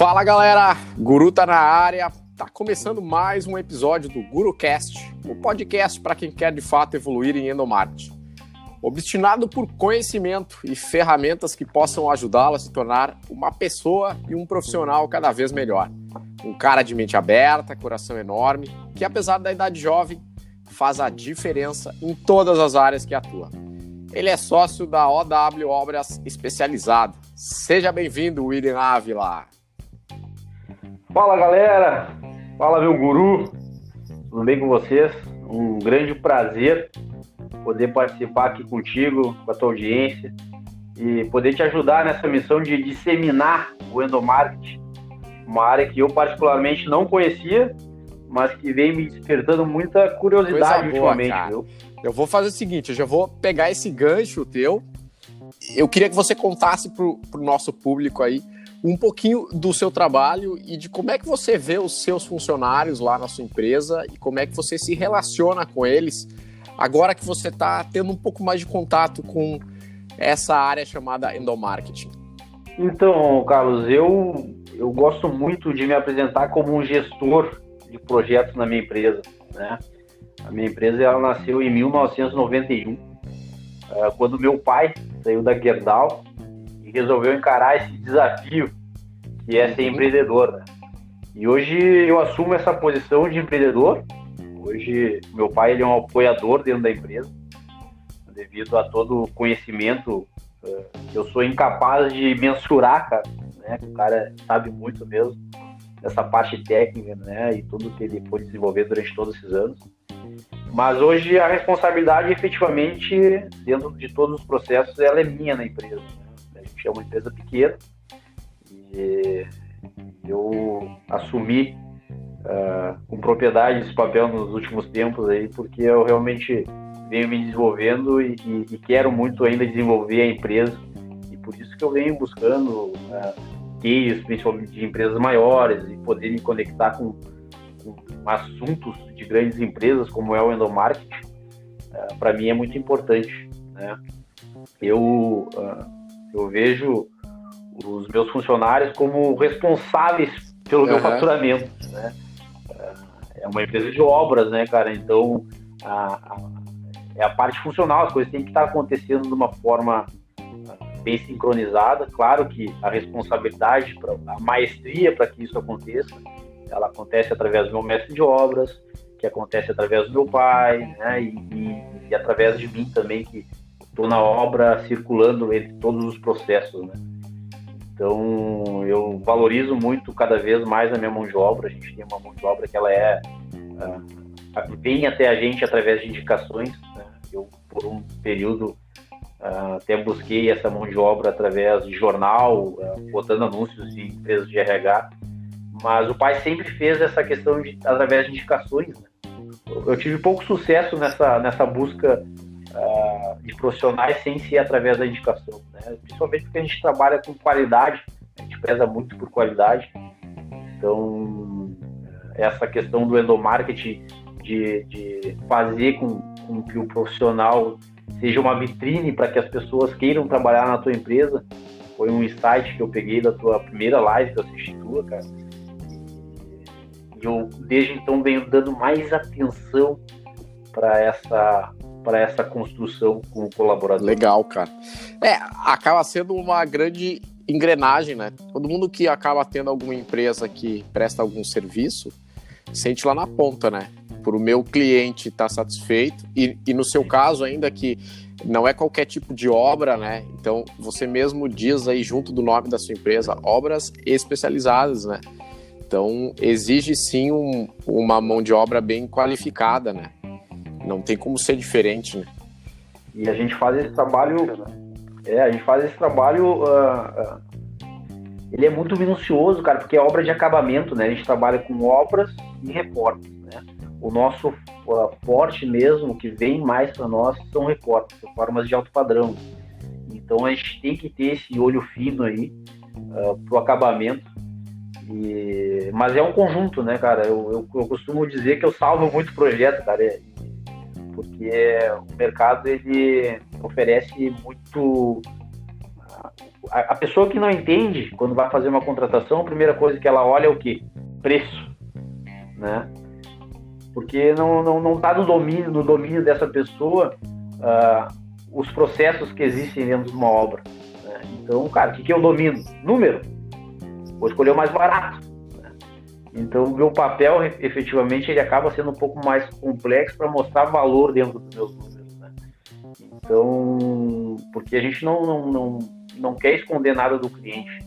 Fala galera, Guru tá na área. Tá começando mais um episódio do GuruCast, o um podcast para quem quer de fato evoluir em endomarketing. Obstinado por conhecimento e ferramentas que possam ajudá-lo a se tornar uma pessoa e um profissional cada vez melhor. Um cara de mente aberta, coração enorme, que apesar da idade jovem, faz a diferença em todas as áreas que atua. Ele é sócio da OW Obras Especializada. Seja bem-vindo, William Ávila. Fala galera, fala meu guru, tudo bem com vocês? Um grande prazer poder participar aqui contigo, com a tua audiência e poder te ajudar nessa missão de disseminar o endomarketing, uma área que eu particularmente não conhecia, mas que vem me despertando muita curiosidade boa, ultimamente. Viu? Eu vou fazer o seguinte, eu já vou pegar esse gancho teu. Eu queria que você contasse para o nosso público aí um pouquinho do seu trabalho e de como é que você vê os seus funcionários lá na sua empresa e como é que você se relaciona com eles agora que você está tendo um pouco mais de contato com essa área chamada endomarketing. Então, Carlos, eu, eu gosto muito de me apresentar como um gestor de projetos na minha empresa. Né? A minha empresa ela nasceu em 1991, eh, quando meu pai saiu da Gerdau e resolveu encarar esse desafio que é ser empreendedor. Né? E hoje eu assumo essa posição de empreendedor. Hoje meu pai ele é um apoiador dentro da empresa, devido a todo o conhecimento que eu sou incapaz de mensurar, cara. Né? O cara sabe muito mesmo dessa parte técnica, né? E tudo que ele foi desenvolver durante todos esses anos. Mas hoje a responsabilidade, efetivamente, dentro de todos os processos, ela é minha na empresa. Gente é uma empresa pequena e eu assumi uh, com propriedade esse papel nos últimos tempos aí, porque eu realmente venho me desenvolvendo e, e, e quero muito ainda desenvolver a empresa e por isso que eu venho buscando uh, principalmente de empresas maiores e poder me conectar com, com assuntos de grandes empresas como é o endomarketing, uh, ah, para mim é muito importante, né? Eu uh, eu vejo os meus funcionários como responsáveis pelo uhum. meu faturamento, né? É uma empresa de obras, né, cara? Então, a, a, é a parte funcional, as coisas têm que estar acontecendo de uma forma ah, bem sincronizada. Claro que a responsabilidade, pra, a maestria para que isso aconteça, ela acontece através do meu mestre de obras, que acontece através do meu pai, né? E, e, e através de mim também, que estou na obra circulando entre todos os processos, né? Então eu valorizo muito cada vez mais a minha mão de obra. A gente tem uma mão de obra que ela é uh, vem até a gente através de indicações. Né? Eu por um período uh, até busquei essa mão de obra através de jornal, uh, botando anúncios em empresas de RH. Mas o pai sempre fez essa questão de através de indicações. Né? Eu tive pouco sucesso nessa nessa busca uh, de profissionais sem ser através da indicação, né? principalmente porque a gente trabalha com qualidade, a gente preza muito por qualidade, então essa questão do endomarketing de, de fazer com, com que o profissional seja uma vitrine para que as pessoas queiram trabalhar na tua empresa foi um insight que eu peguei da tua primeira live que eu assisti tua, cara. E eu desde então venho dando mais atenção para essa para essa construção com o colaborador. Legal, cara. É, acaba sendo uma grande engrenagem, né? Todo mundo que acaba tendo alguma empresa que presta algum serviço sente lá na ponta, né? Por o meu cliente estar tá satisfeito e, e no seu caso ainda que não é qualquer tipo de obra, né? Então você mesmo diz aí junto do nome da sua empresa obras especializadas, né? Então exige sim um, uma mão de obra bem qualificada, né? Não tem como ser diferente, né? E a gente faz esse trabalho. É, a gente faz esse trabalho. Uh, uh, ele é muito minucioso, cara, porque é obra de acabamento, né? A gente trabalha com obras e reportes, né? O nosso uh, mesmo, que vem mais para nós, são reportes, formas de alto padrão. Então a gente tem que ter esse olho fino aí uh, pro acabamento. E... Mas é um conjunto, né, cara? Eu, eu, eu costumo dizer que eu salvo muito projeto, cara porque o mercado ele oferece muito a, pessoa que não entende, quando vai fazer uma contratação, a primeira coisa que ela olha é o quê? Preço, né? Porque não, não, não tá no domínio, no domínio dessa pessoa uh, os processos que existem dentro de uma obra. Né? Então, cara, o que, que eu domino? Número. Vou escolher o mais barato. Então, o meu papel, efetivamente, ele acaba sendo um pouco mais complexo para mostrar valor dentro dos meus números. Né? Então, porque a gente não, não, não, não quer esconder nada do cliente.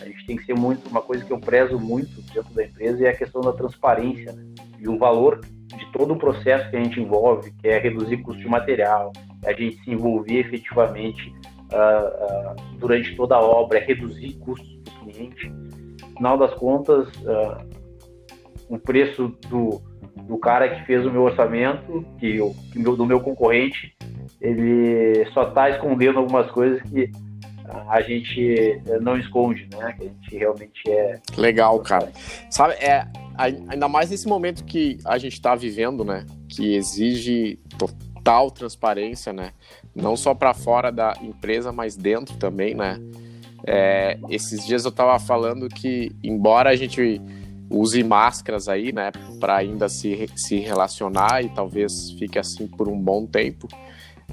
A gente tem que ser muito, uma coisa que eu prezo muito dentro da empresa é a questão da transparência né? e o valor de todo o processo que a gente envolve, que é reduzir custo de material, a gente se envolver efetivamente uh, uh, durante toda a obra, é reduzir custos do cliente. No final das contas, uh, o preço do, do cara que fez o meu orçamento, que, eu, que meu, do meu concorrente, ele só está escondendo algumas coisas que a gente não esconde, né? Que a gente realmente é. Legal, cara. Sabe, é, ainda mais nesse momento que a gente está vivendo, né? Que exige total transparência, né? Não só para fora da empresa, mas dentro também, né? É, esses dias eu estava falando que, embora a gente use máscaras aí, né, para ainda se, se relacionar e talvez fique assim por um bom tempo,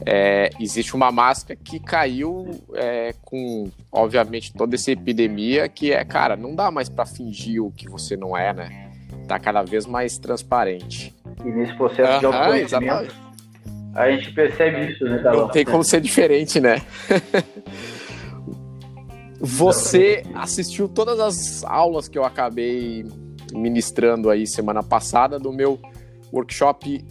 é, existe uma máscara que caiu é, com, obviamente, toda essa epidemia, que é, cara, não dá mais para fingir o que você não é, né? Tá cada vez mais transparente. E nesse processo uhum, de autoconhecimento, a gente percebe isso, né, Não tem como ser diferente, né? Você assistiu todas as aulas que eu acabei ministrando aí semana passada do meu workshop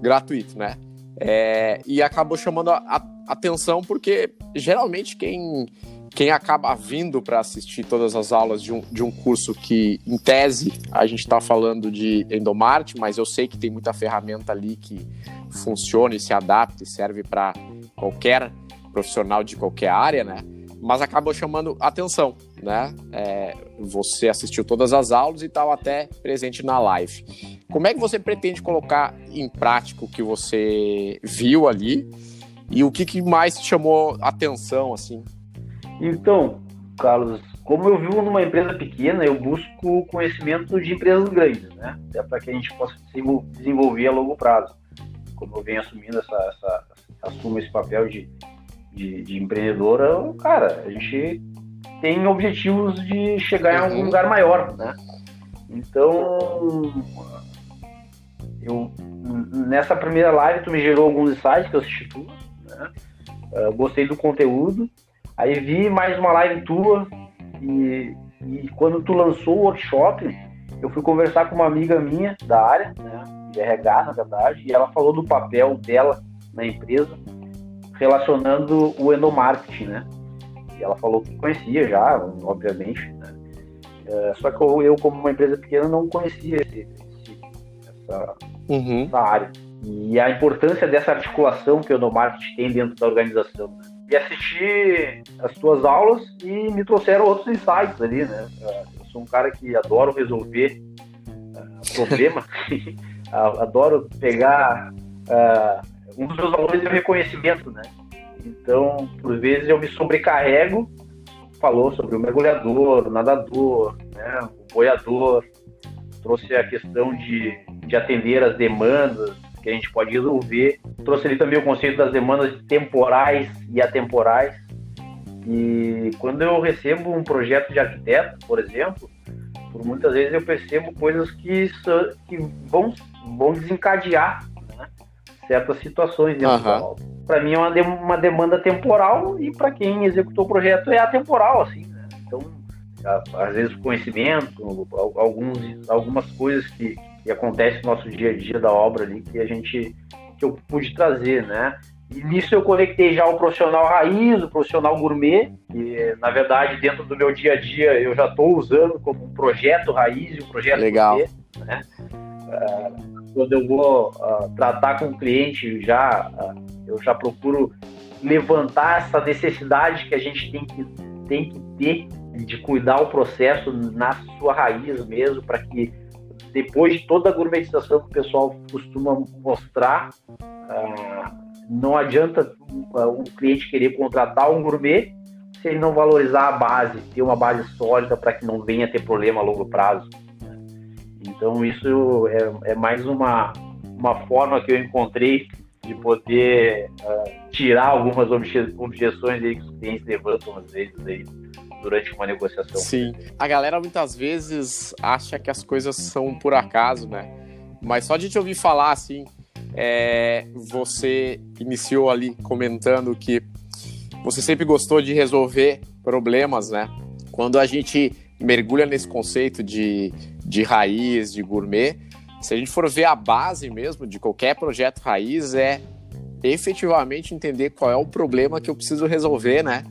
gratuito, né? É, e acabou chamando a, a, atenção porque geralmente quem, quem acaba vindo para assistir todas as aulas de um, de um curso que, em tese, a gente está falando de endomarte, mas eu sei que tem muita ferramenta ali que funciona e se adapta e serve para qualquer profissional de qualquer área, né? Mas acabou chamando atenção, né? É, você assistiu todas as aulas e tal, até presente na live. Como é que você pretende colocar em prática o que você viu ali e o que, que mais chamou atenção, assim? Então, Carlos, como eu vivo numa empresa pequena, eu busco conhecimento de empresas grandes, né? Até para que a gente possa desenvolver a longo prazo como eu venho assumindo essa, essa assumo esse papel de, de, de, empreendedora, cara, a gente tem objetivos de chegar em algum uhum. lugar maior, né? Então, eu nessa primeira live tu me gerou alguns insights que eu assisti tudo, né? Uh, gostei do conteúdo, aí vi mais uma live tua e, e quando tu lançou o workshop, eu fui conversar com uma amiga minha da área, né? de RH, na verdade, e ela falou do papel dela na empresa, relacionando o endomarketing, né? E ela falou que conhecia já, obviamente, né? É, só que eu, eu, como uma empresa pequena, não conhecia esse, essa, uhum. essa, área. E a importância dessa articulação que o endomarketing tem dentro da organização. Né? E assisti as tuas aulas e me trouxeram outros insights ali, né? É, eu sou um cara que adoro resolver uh, problemas. adoro pegar. Uh, um dos meus valores é o reconhecimento, né? Então, por vezes eu me sobrecarrego. Falou sobre o mergulhador, o nadador, né, o boiador, trouxe a questão de, de atender as demandas que a gente pode resolver. Trouxe ali também o conceito das demandas temporais e atemporais. E quando eu recebo um projeto de arquiteto, por exemplo, por muitas vezes eu percebo coisas que, que vão vão desencadear certas situações dentro uhum. obra. Para mim é uma, de, uma demanda temporal e para quem executou o projeto é atemporal, assim. Né? Então, às vezes o conhecimento, alguns, algumas coisas que, que acontecem no nosso dia a dia da obra ali que a gente que eu pude trazer, né? E nisso eu conectei já o profissional raiz, o profissional gourmet, que na verdade dentro do meu dia a dia eu já estou usando como um projeto raiz e um projeto Legal. gourmet, né? Uh, quando eu vou uh, tratar com o cliente, já uh, eu já procuro levantar essa necessidade que a gente tem que, tem que ter de cuidar o processo na sua raiz mesmo, para que depois de toda a gourmetização que o pessoal costuma mostrar, uh, não adianta o cliente querer contratar um gourmet se ele não valorizar a base, ter uma base sólida para que não venha ter problema a longo prazo. Então isso é, é, mais uma, uma forma que eu encontrei de poder uh, tirar algumas objeções aí que os clientes levantam às vezes aí durante uma negociação. Sim. A galera muitas vezes acha que as coisas são por acaso, né? Mas só de te ouvir falar assim, é, você iniciou ali comentando que você sempre gostou de resolver problemas, né? Quando a gente mergulha nesse conceito de, de raiz, de gourmet, se a gente for ver a base mesmo de qualquer projeto raiz, é efetivamente entender qual é o problema que eu preciso resolver, né?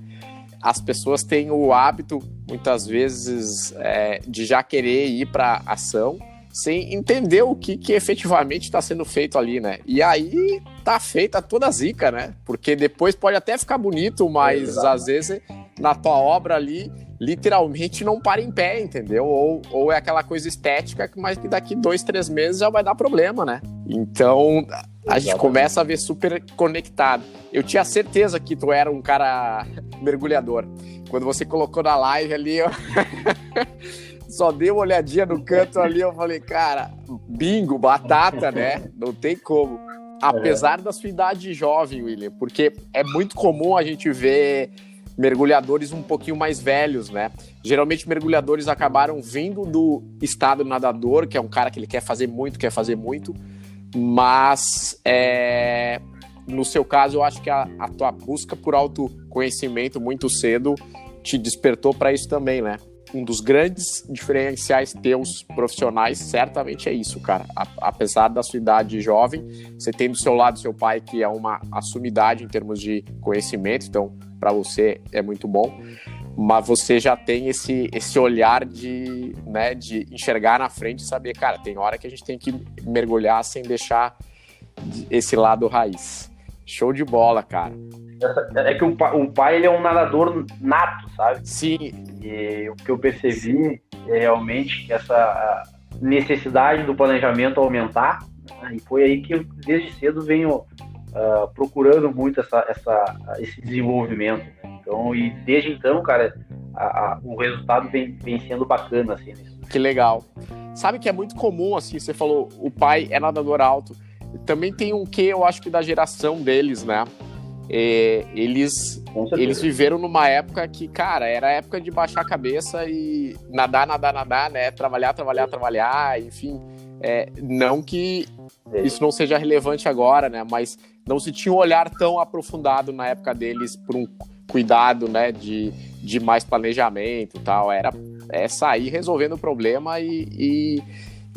As pessoas têm o hábito, muitas vezes, é, de já querer ir para ação sem entender o que, que efetivamente está sendo feito ali, né? E aí tá feita toda a zica, né? Porque depois pode até ficar bonito, mas às vezes na tua obra ali literalmente não para em pé, entendeu? Ou, ou é aquela coisa estética, mas que daqui dois, três meses já vai dar problema, né? Então a gente começa a ver super conectado. Eu tinha certeza que tu era um cara mergulhador. Quando você colocou na live ali, eu... só dei uma olhadinha no canto ali, eu falei, cara, bingo, batata, né? Não tem como. Apesar da sua idade jovem, William, porque é muito comum a gente ver mergulhadores um pouquinho mais velhos, né? Geralmente mergulhadores acabaram vindo do estado nadador, que é um cara que ele quer fazer muito, quer fazer muito, mas é, no seu caso eu acho que a, a tua busca por autoconhecimento muito cedo te despertou para isso também, né? Um dos grandes diferenciais teus profissionais certamente é isso, cara. A, apesar da sua idade jovem, você tem do seu lado seu pai que é uma assumidade em termos de conhecimento, então para você é muito bom. Mas você já tem esse, esse olhar de, né, de enxergar na frente e saber, cara, tem hora que a gente tem que mergulhar sem deixar esse lado raiz. Show de bola, cara. É que o pai, o pai ele é um nadador nato, sabe? Sim. E o que eu percebi é realmente essa necessidade do planejamento aumentar. Né? E foi aí que eu, desde cedo, venho uh, procurando muito essa, essa, esse desenvolvimento. Né? Então, e desde então, cara, a, a, o resultado vem, vem sendo bacana, assim. Que legal. Sabe que é muito comum, assim, você falou, o pai é nadador alto. Também tem um que eu acho que da geração deles, né? É, eles, eles viveram numa época que, cara, era a época de baixar a cabeça e nadar, nadar, nadar, né? Trabalhar, trabalhar, trabalhar, enfim. É, não que isso não seja relevante agora, né? Mas não se tinha um olhar tão aprofundado na época deles por um cuidado, né? De, de mais planejamento tal. Era é sair resolvendo o problema e, e,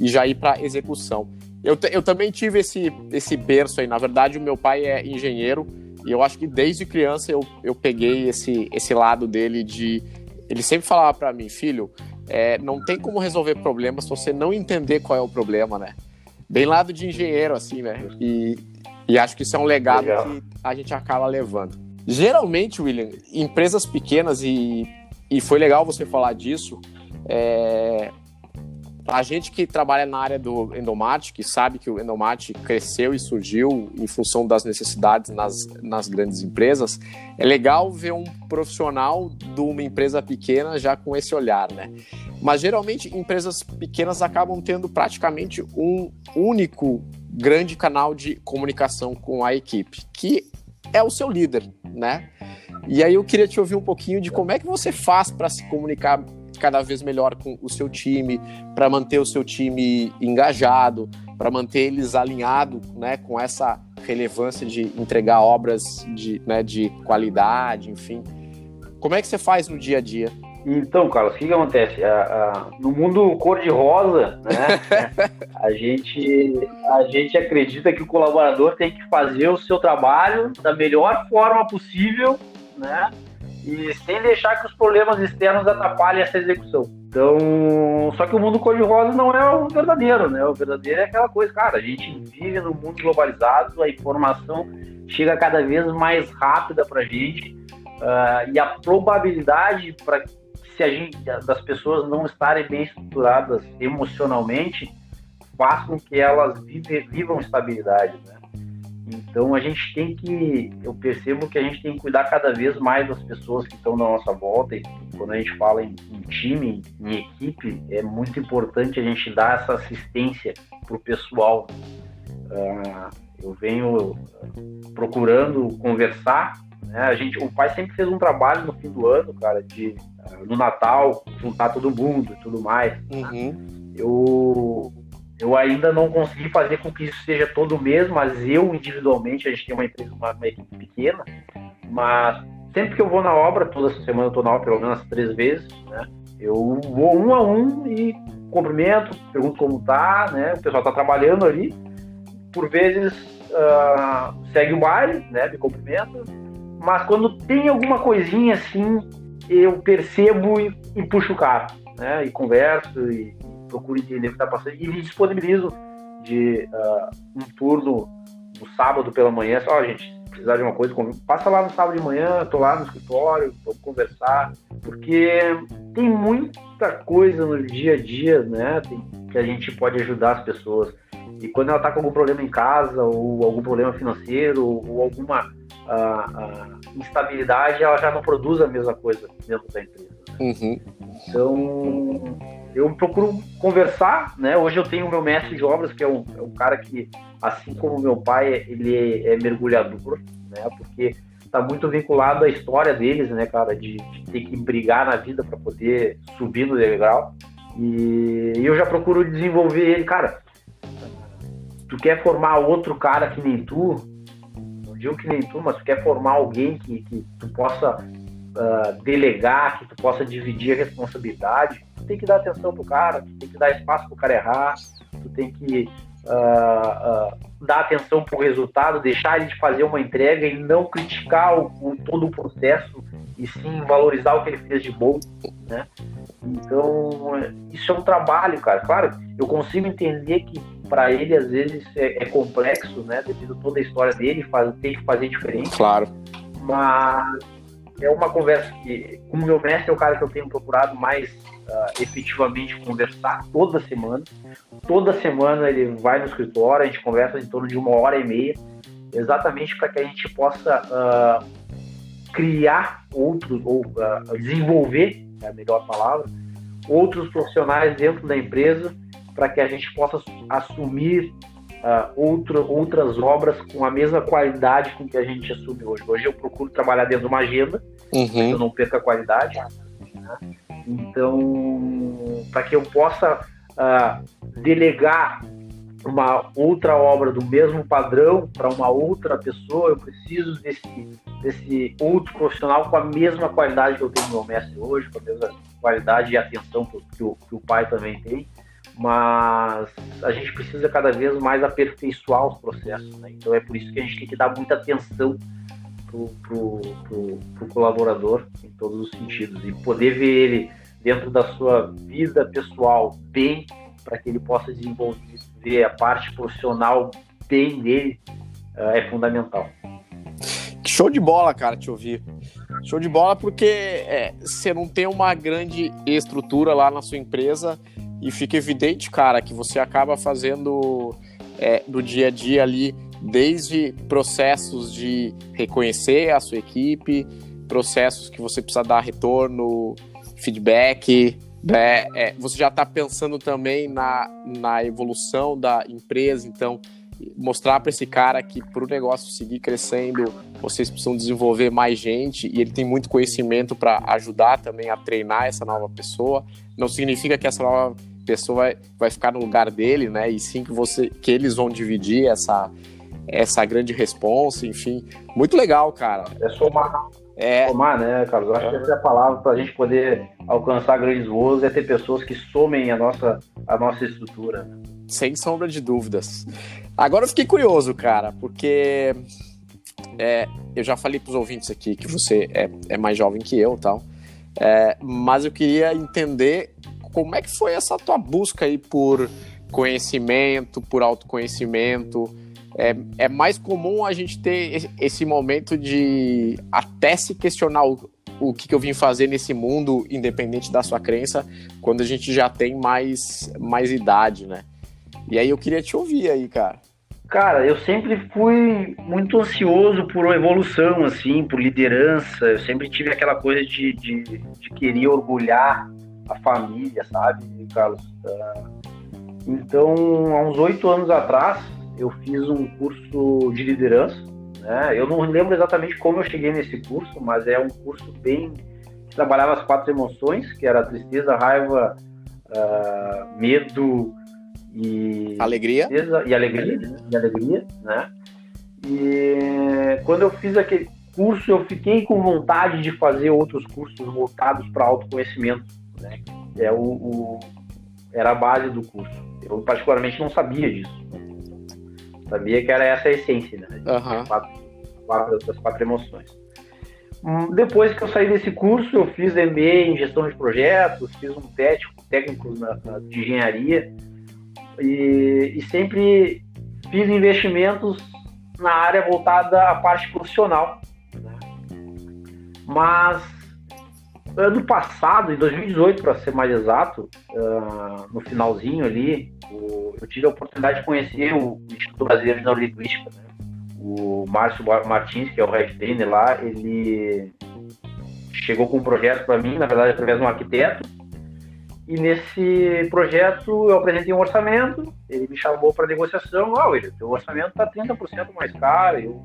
e já ir para execução. Eu, eu também tive esse, esse berço aí. Na verdade, o meu pai é engenheiro e eu acho que desde criança eu, eu peguei esse, esse lado dele de. Ele sempre falava para mim, filho, é, não tem como resolver problemas se você não entender qual é o problema, né? Bem lado de engenheiro, assim, né? E, e acho que isso é um legado Legal. que a gente acaba levando. Geralmente, William, empresas pequenas, e, e foi legal você falar disso, é, a gente que trabalha na área do Endomate, que sabe que o Endomate cresceu e surgiu em função das necessidades nas, nas grandes empresas, é legal ver um profissional de uma empresa pequena já com esse olhar, né? Mas geralmente empresas pequenas acabam tendo praticamente um único grande canal de comunicação com a equipe, que é o seu líder, né? E aí eu queria te ouvir um pouquinho de como é que você faz para se comunicar cada vez melhor com o seu time, para manter o seu time engajado, para manter eles alinhados né, com essa relevância de entregar obras de, né, de qualidade, enfim. Como é que você faz no dia a dia? Então, Carlos, o que, que acontece? A, a, no mundo cor-de-rosa, né, a, gente, a gente acredita que o colaborador tem que fazer o seu trabalho da melhor forma possível, né? E sem deixar que os problemas externos atrapalhem essa execução. Então, só que o mundo cor-de-rosa não é o verdadeiro, né? O verdadeiro é aquela coisa, cara, a gente vive num mundo globalizado, a informação chega cada vez mais rápida para a gente uh, e a probabilidade para se a gente, das pessoas não estarem bem estruturadas emocionalmente faz com que elas vivam estabilidade, né? Então a gente tem que, eu percebo que a gente tem que cuidar cada vez mais das pessoas que estão na nossa volta. E quando a gente fala em, em time, em equipe, é muito importante a gente dar essa assistência para o pessoal. Uh, eu venho procurando conversar. Né? A gente, o pai sempre fez um trabalho no fim do ano, cara, de uh, no Natal juntar todo mundo e tudo mais. Uhum. Eu eu ainda não consegui fazer com que isso seja todo mês, mas eu individualmente, a gente tem uma empresa, uma, uma equipe pequena, mas sempre que eu vou na obra, toda semana eu estou na obra pelo menos três vezes, né? Eu vou um a um e cumprimento, pergunto como tá, né? O pessoal está trabalhando ali. Por vezes uh, segue o baile, né? Me cumprimenta. Mas quando tem alguma coisinha assim, eu percebo e, e puxo o cara, né? E converso e, procuro entender o que está passando e me disponibilizo de uh, um turno no sábado pela manhã. Só, oh, gente, precisar de uma coisa, passa lá no sábado de manhã, tô lá no escritório, vamos conversar, porque tem muita coisa no dia a dia, né, que a gente pode ajudar as pessoas. E quando ela está com algum problema em casa, ou algum problema financeiro, ou alguma uh, uh, instabilidade, ela já não produz a mesma coisa dentro da empresa. Uhum. Então, eu procuro conversar, né? Hoje eu tenho o meu mestre de obras, que é um, é um cara que, assim como meu pai, ele é, é mergulhador, né? Porque está muito vinculado à história deles, né, cara? De, de ter que brigar na vida para poder subir no degrau. E eu já procuro desenvolver ele, cara. Tu quer formar outro cara que nem tu? Não digo que nem tu, mas tu quer formar alguém que, que tu possa uh, delegar, que tu possa dividir a responsabilidade, tu tem que dar atenção pro cara, tu tem que dar espaço pro cara errar, tu tem que uh, uh, dar atenção pro resultado, deixar ele de fazer uma entrega e não criticar o, o, todo o processo e sim valorizar o que ele fez de bom, né? Então, isso é um trabalho, cara. Claro, eu consigo entender que para ele às vezes é, é, complexo, né? Devido a toda a história dele, faz, tem que fazer diferente. Claro. Mas é uma conversa que, como meu mestre é o cara que eu tenho procurado mais uh, efetivamente conversar toda semana. Toda semana ele vai no escritório, a gente conversa em torno de uma hora e meia, exatamente para que a gente possa uh, criar outros, ou uh, desenvolver, é a melhor palavra, outros profissionais dentro da empresa para que a gente possa assumir uh, outro, outras obras com a mesma qualidade com que a gente assume hoje. Hoje eu procuro trabalhar dentro de uma agenda, uhum. que eu não perca a qualidade. Né? Então, para que eu possa uh, delegar uma outra obra do mesmo padrão para uma outra pessoa, eu preciso desse, desse outro profissional com a mesma qualidade que eu tenho no meu mestre hoje, com a mesma qualidade e atenção que, o, que o pai também tem mas a gente precisa cada vez mais aperfeiçoar os processos. Né? Então é por isso que a gente tem que dar muita atenção pro, pro, pro, pro colaborador em todos os sentidos e poder ver ele dentro da sua vida pessoal bem para que ele possa desenvolver a parte profissional bem dele uh, é fundamental. Show de bola, cara, te ouvir. Show de bola porque é, você não tem uma grande estrutura lá na sua empresa e fica evidente, cara, que você acaba fazendo é, do dia a dia ali, desde processos de reconhecer a sua equipe, processos que você precisa dar retorno, feedback, né? É, você já está pensando também na, na evolução da empresa, então mostrar para esse cara que para o negócio seguir crescendo, vocês precisam desenvolver mais gente e ele tem muito conhecimento para ajudar também a treinar essa nova pessoa. Não significa que essa nova pessoa vai, vai ficar no lugar dele, né? E sim que você que eles vão dividir essa essa grande responsa, enfim. Muito legal, cara. É somar. É. Somar, né, Carlos? Eu acho que essa é a palavra para a gente poder alcançar grandes voos, é ter pessoas que somem a nossa, a nossa estrutura. Sem sombra de dúvidas. Agora eu fiquei curioso, cara, porque é, eu já falei para os ouvintes aqui que você é, é mais jovem que eu tal. É, mas eu queria entender como é que foi essa tua busca aí por conhecimento, por autoconhecimento. É, é mais comum a gente ter esse momento de até se questionar o, o que, que eu vim fazer nesse mundo, independente da sua crença, quando a gente já tem mais, mais idade, né? E aí eu queria te ouvir aí, cara. Cara, eu sempre fui muito ansioso por evolução, assim, por liderança. Eu sempre tive aquela coisa de, de, de querer orgulhar a família, sabe, Carlos? Uh, então, há uns oito anos atrás, eu fiz um curso de liderança. Né? Eu não lembro exatamente como eu cheguei nesse curso, mas é um curso bem que trabalhava as quatro emoções, que era tristeza, raiva, uh, medo e alegria. Tristeza, e alegria, e alegria, né? E quando eu fiz aquele curso, eu fiquei com vontade de fazer outros cursos voltados para autoconhecimento, né? É o, o, era a base do curso. Eu particularmente não sabia disso. Sabia que era essa a essência, né? Uhum. Quatro, quatro, das quatro emoções. Hum, depois que eu saí desse curso, eu fiz MBA em gestão de projetos, fiz um técnico, técnico na, na, de engenharia e, e sempre fiz investimentos na área voltada à parte profissional. Né? Mas ano passado, em 2018, para ser mais exato, uh, no finalzinho ali, o, eu tive a oportunidade de conhecer o Instituto Brasileiro de Neurolinguística. Né? O Márcio Martins, que é o head trainer lá, ele chegou com um projeto para mim, na verdade, através de um arquiteto. E nesse projeto eu apresentei um orçamento, ele me chamou para negociação. Ah, William, teu orçamento está 30% mais caro. Eu...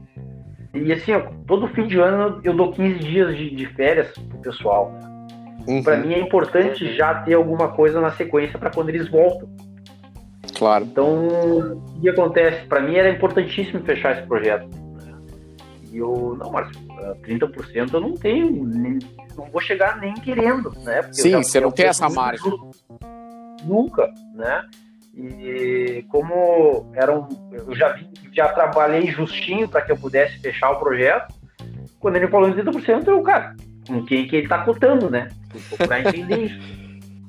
E assim, todo fim de ano eu dou 15 dias de, de férias pro pessoal. Uhum. Para mim é importante já ter alguma coisa na sequência para quando eles voltam. Claro. Então, o que acontece? Para mim era importantíssimo fechar esse projeto. Né? E eu, não, Márcio, 30% eu não tenho, nem, não vou chegar nem querendo, né? Porque Sim, você não tem essa margem. Nunca, né? E como era um, eu já vi, já trabalhei justinho para que eu pudesse fechar o projeto, quando ele falou em 30%, eu, cara, com quem que ele tá cotando, né? Para entender isso.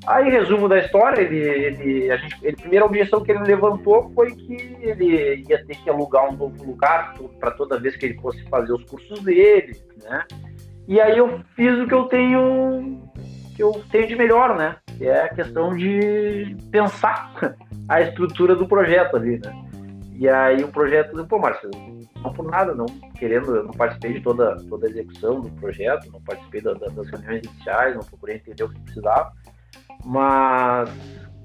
Aí, resumo da história, ele, ele, a, gente, ele, primeira objeção que ele levantou foi que ele ia ter que alugar um novo lugar para toda vez que ele fosse fazer os cursos dele, né? E aí eu fiz o que eu tenho que eu tenho de melhor, né? Que é a questão de pensar a estrutura do projeto ali, né? E aí o projeto, pô, Marcelo, não por nada, não querendo, eu não participei de toda, toda a execução do projeto, não participei da, da, das reuniões iniciais, não procurei entender o que precisava mas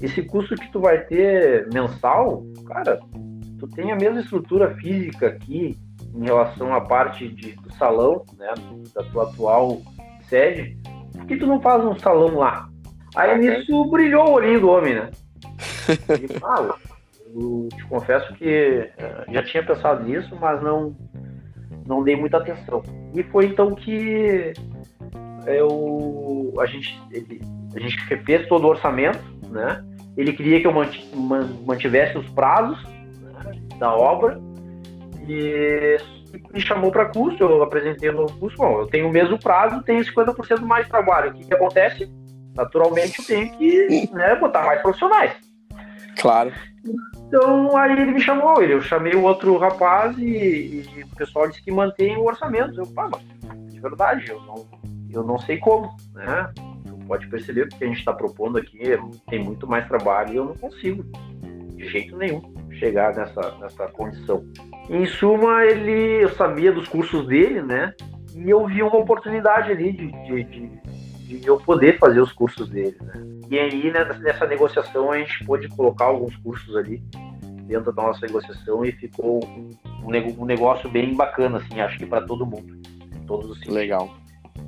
esse custo que tu vai ter mensal, cara, tu tem a mesma estrutura física aqui em relação à parte de, do salão, né, da tua atual sede, por que tu não faz um salão lá? Aí nisso brilhou o olhinho do homem, né? E, ah, eu te confesso que eh, já tinha pensado nisso, mas não não dei muita atenção. E foi então que eu a gente ele, a gente fez todo o orçamento, né? Ele queria que eu mantivesse os prazos né, da obra e me chamou para curso. Eu apresentei no curso. Bom, eu tenho o mesmo prazo, tenho 50% mais de trabalho. O que, que acontece? Naturalmente, eu tenho que né, botar mais profissionais. Claro. Então, aí ele me chamou, ele, eu chamei o outro rapaz e, e o pessoal disse que mantém o orçamento. Eu, pá, mas de verdade, eu não, eu não sei como, né? Pode perceber que o que a gente está propondo aqui tem muito mais trabalho e eu não consigo, de jeito nenhum, chegar nessa, nessa condição. Em suma, ele, eu sabia dos cursos dele, né? E eu vi uma oportunidade ali de, de, de, de eu poder fazer os cursos dele, né? E aí, nessa negociação, a gente pôde colocar alguns cursos ali dentro da nossa negociação e ficou um, negócio bem bacana, assim, acho que para todo mundo. Todos os Legal.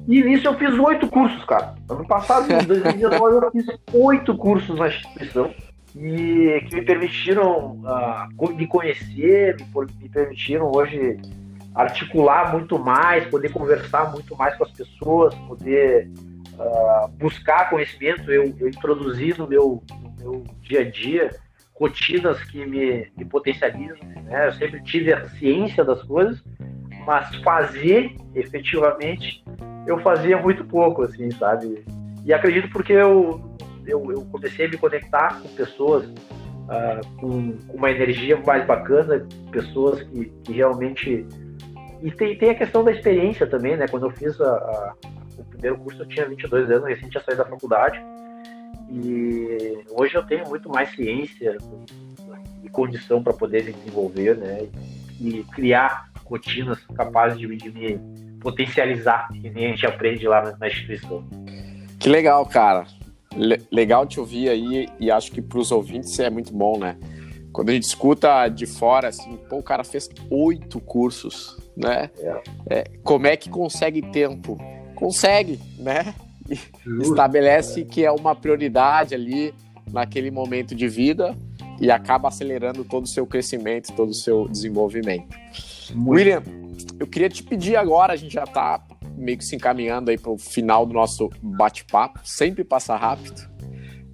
E nisso eu fiz oito cursos, cara. Ano passado, em 2019, eu fiz oito cursos na instituição e que me permitiram uh, me conhecer, me, permitiram hoje articular muito mais, poder conversar muito mais com as pessoas, poder uh, buscar conhecimento. Eu, eu introduzi no meu, no meu dia a dia rotinas que me, me potencializam. Né? Eu sempre tive a ciência das coisas, mas fazer efetivamente eu fazia muito pouco, assim, sabe? E acredito porque eu, eu, eu comecei a me conectar com pessoas uh, com, com, uma energia mais bacana, pessoas que, que realmente. E tem, tem a questão da experiência também, né? Quando eu fiz a, a, o primeiro curso, eu tinha 22 anos, recente tinha saído da faculdade. E hoje eu tenho muito mais ciência e condição para poder se desenvolver, né? E, criar rotinas capazes de, de me potencializar, que nem a gente aprende lá na, instituição. Que legal, cara. Le legal te ouvir aí e acho que para os ouvintes é muito bom, né? Quando a gente escuta de fora, assim, pô, o cara fez oito cursos, né? É. É, como é que consegue tempo? Consegue, né? Estabelece que é uma prioridade ali naquele momento de vida e acaba acelerando todo o seu crescimento, todo o seu desenvolvimento. Muito. William, eu queria te pedir agora, a gente já está meio que se encaminhando aí para o final do nosso bate-papo, sempre passa rápido.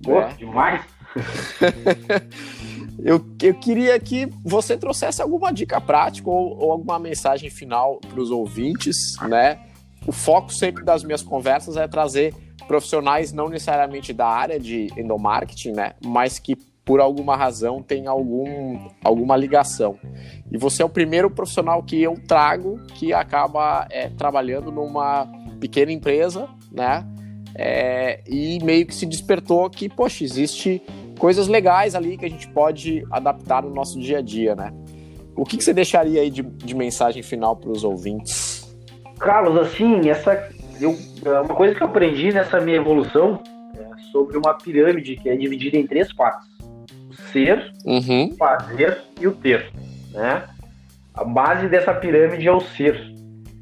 Pô, né? demais! eu, eu queria que você trouxesse alguma dica prática ou, ou alguma mensagem final para os ouvintes, né? O foco sempre das minhas conversas é trazer profissionais não necessariamente da área de endomarketing, né? Mas que por alguma razão tem algum, alguma ligação. E você é o primeiro profissional que eu trago que acaba é, trabalhando numa pequena empresa, né? É, e meio que se despertou que, poxa, existe coisas legais ali que a gente pode adaptar no nosso dia a dia, né? O que, que você deixaria aí de, de mensagem final para os ouvintes? Carlos, assim, essa eu, uma coisa que eu aprendi nessa minha evolução é sobre uma pirâmide que é dividida em três partes ser, uhum. fazer e o ter, né? A base dessa pirâmide é o ser.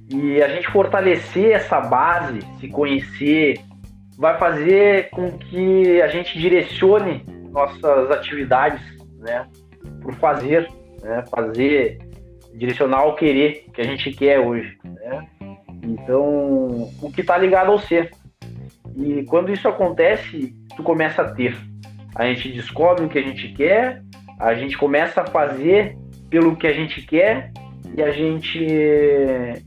E a gente fortalecer essa base, se conhecer, vai fazer com que a gente direcione nossas atividades, né, por fazer, né, fazer, direcionar o querer que a gente quer hoje, né? Então, o que está ligado ao ser. E quando isso acontece, tu começa a ter a gente descobre o que a gente quer, a gente começa a fazer pelo que a gente quer e a gente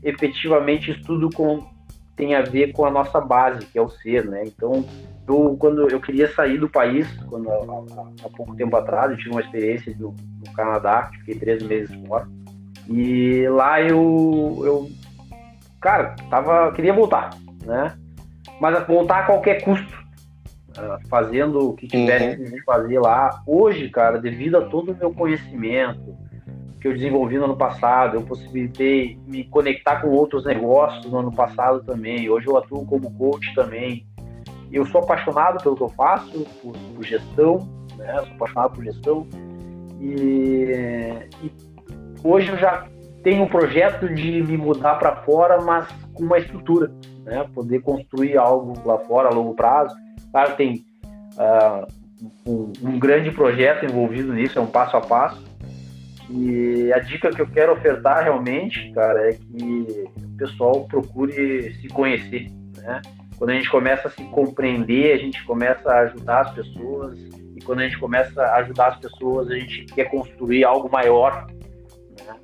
efetivamente isso tudo com, tem a ver com a nossa base, que é o ser, né? Então, eu, quando eu queria sair do país, quando há, pouco tempo atrás, eu tive uma experiência no, no Canadá, fiquei três meses fora, e lá eu, eu cara, tava, queria voltar, né? Mas voltar a qualquer custo, fazendo o que tivesse uhum. que fazer lá. Hoje, cara, devido a todo o meu conhecimento que eu desenvolvi no ano passado, eu possibilitei me conectar com outros negócios no ano passado também. Hoje eu atuo como coach também. Eu sou apaixonado pelo que eu faço, por, por gestão, né? Sou apaixonado por gestão. E, e hoje eu já tenho um projeto de me mudar para fora, mas com uma estrutura, né? Poder construir algo lá fora a longo prazo Claro, tem uh, um, um, grande projeto envolvido nisso, é um passo a passo. E a dica que eu quero ofertar realmente, cara, é que o pessoal procure se conhecer, né? Quando a gente começa a se compreender, a gente começa a ajudar as pessoas. E quando a gente começa a ajudar as pessoas, a gente quer construir algo maior. Né?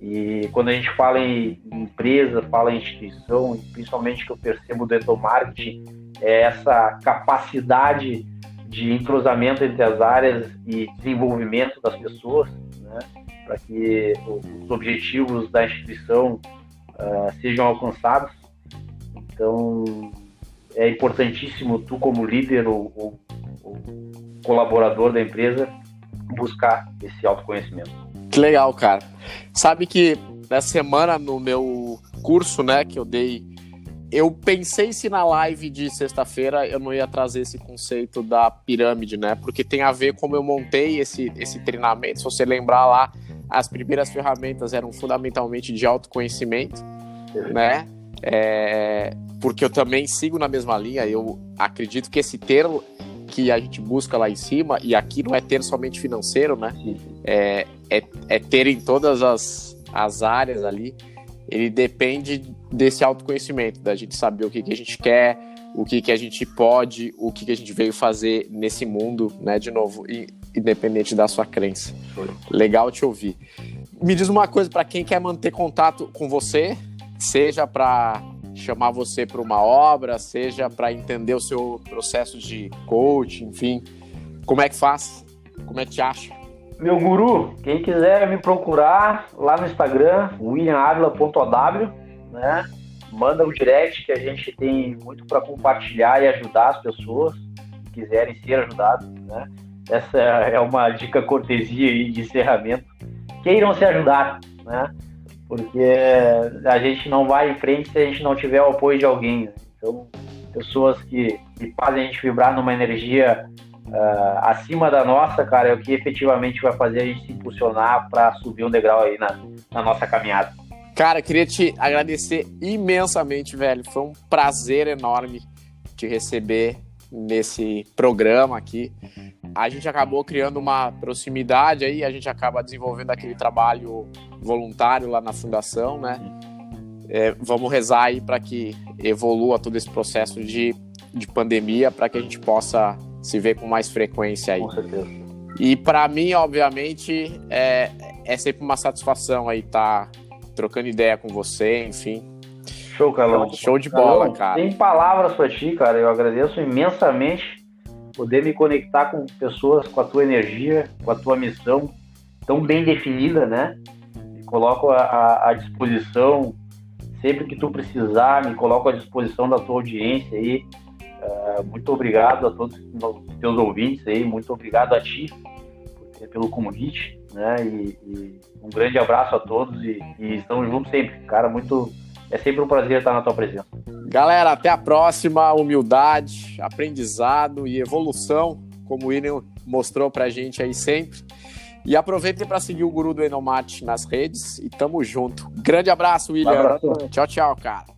E quando a gente fala em empresa, fala em instituição, principalmente que eu percebo do endomarketing, é essa capacidade de entrosamento entre as áreas e desenvolvimento das pessoas, né, para que os objetivos da instituição uh, sejam alcançados. Então, é importantíssimo tu, como líder ou, ou, ou colaborador da empresa, buscar esse autoconhecimento. Que legal, cara. Sabe que nessa semana no meu curso, né, que eu dei eu pensei se na live de sexta-feira eu não ia trazer esse conceito da pirâmide, né? Porque tem a ver como eu montei esse, esse treinamento. Se você lembrar lá, as primeiras ferramentas eram fundamentalmente de autoconhecimento, né? É, porque eu também sigo na mesma linha. Eu acredito que esse termo que a gente busca lá em cima, e aqui não é ter somente financeiro, né? É, é, é ter em todas as, as áreas ali ele depende desse autoconhecimento, da gente saber o que, que a gente quer, o que, que a gente pode, o que, que a gente veio fazer nesse mundo, né? De novo, independente da sua crença. Legal te ouvir. Me diz uma coisa para quem quer manter contato com você, seja para chamar você para uma obra, seja para entender o seu processo de coaching, enfim, como é que faz? Como é que te acha? Meu guru, quem quiser me procurar lá no Instagram, williamavila.ow, né? Manda um direct que a gente tem muito para compartilhar e ajudar as pessoas que quiserem ser ajudadas, né? essa é uma dica cortesia aí de encerramento. Queiram se ajudar, né? Porque a gente não vai em frente se a gente não tiver o apoio de alguém. Né? Então, pessoas que, que fazem a gente vibrar numa energia uh, acima da nossa, cara, é o que efetivamente vai fazer a gente se impulsionar para subir um degrau aí na, na nossa caminhada. Cara, queria te agradecer imensamente, velho. Foi um prazer enorme te receber nesse programa aqui. A gente acabou criando uma proximidade aí, a gente acaba desenvolvendo aquele trabalho voluntário lá na fundação, né? É, vamos rezar aí para que evolua todo esse processo de, de pandemia, para que a gente possa se ver com mais frequência aí. Com certeza. E para mim, obviamente, é, é sempre uma satisfação aí estar tá trocando ideia com você, enfim. Show, Carlão. Show de bola, Carlão, cara. Tem palavras para ti, cara. Eu agradeço imensamente poder me conectar com pessoas com a tua energia, com a tua missão tão bem definida, né? Me coloco à, disposição sempre que tu precisar, me coloco à disposição da tua audiência aí. Uh, muito obrigado a todos os teus ouvintes aí, muito obrigado a ti pelo convite, né? E, e um grande abraço a todos e, e estamos juntos sempre, cara. Muito é sempre um prazer estar na tua presença. Galera, até a próxima. Humildade, aprendizado e evolução, como o William mostrou pra gente aí sempre. E aproveitem para seguir o Guru do Enomate nas redes e tamo junto. Grande abraço, William. Um abraço. Tchau, tchau, cara.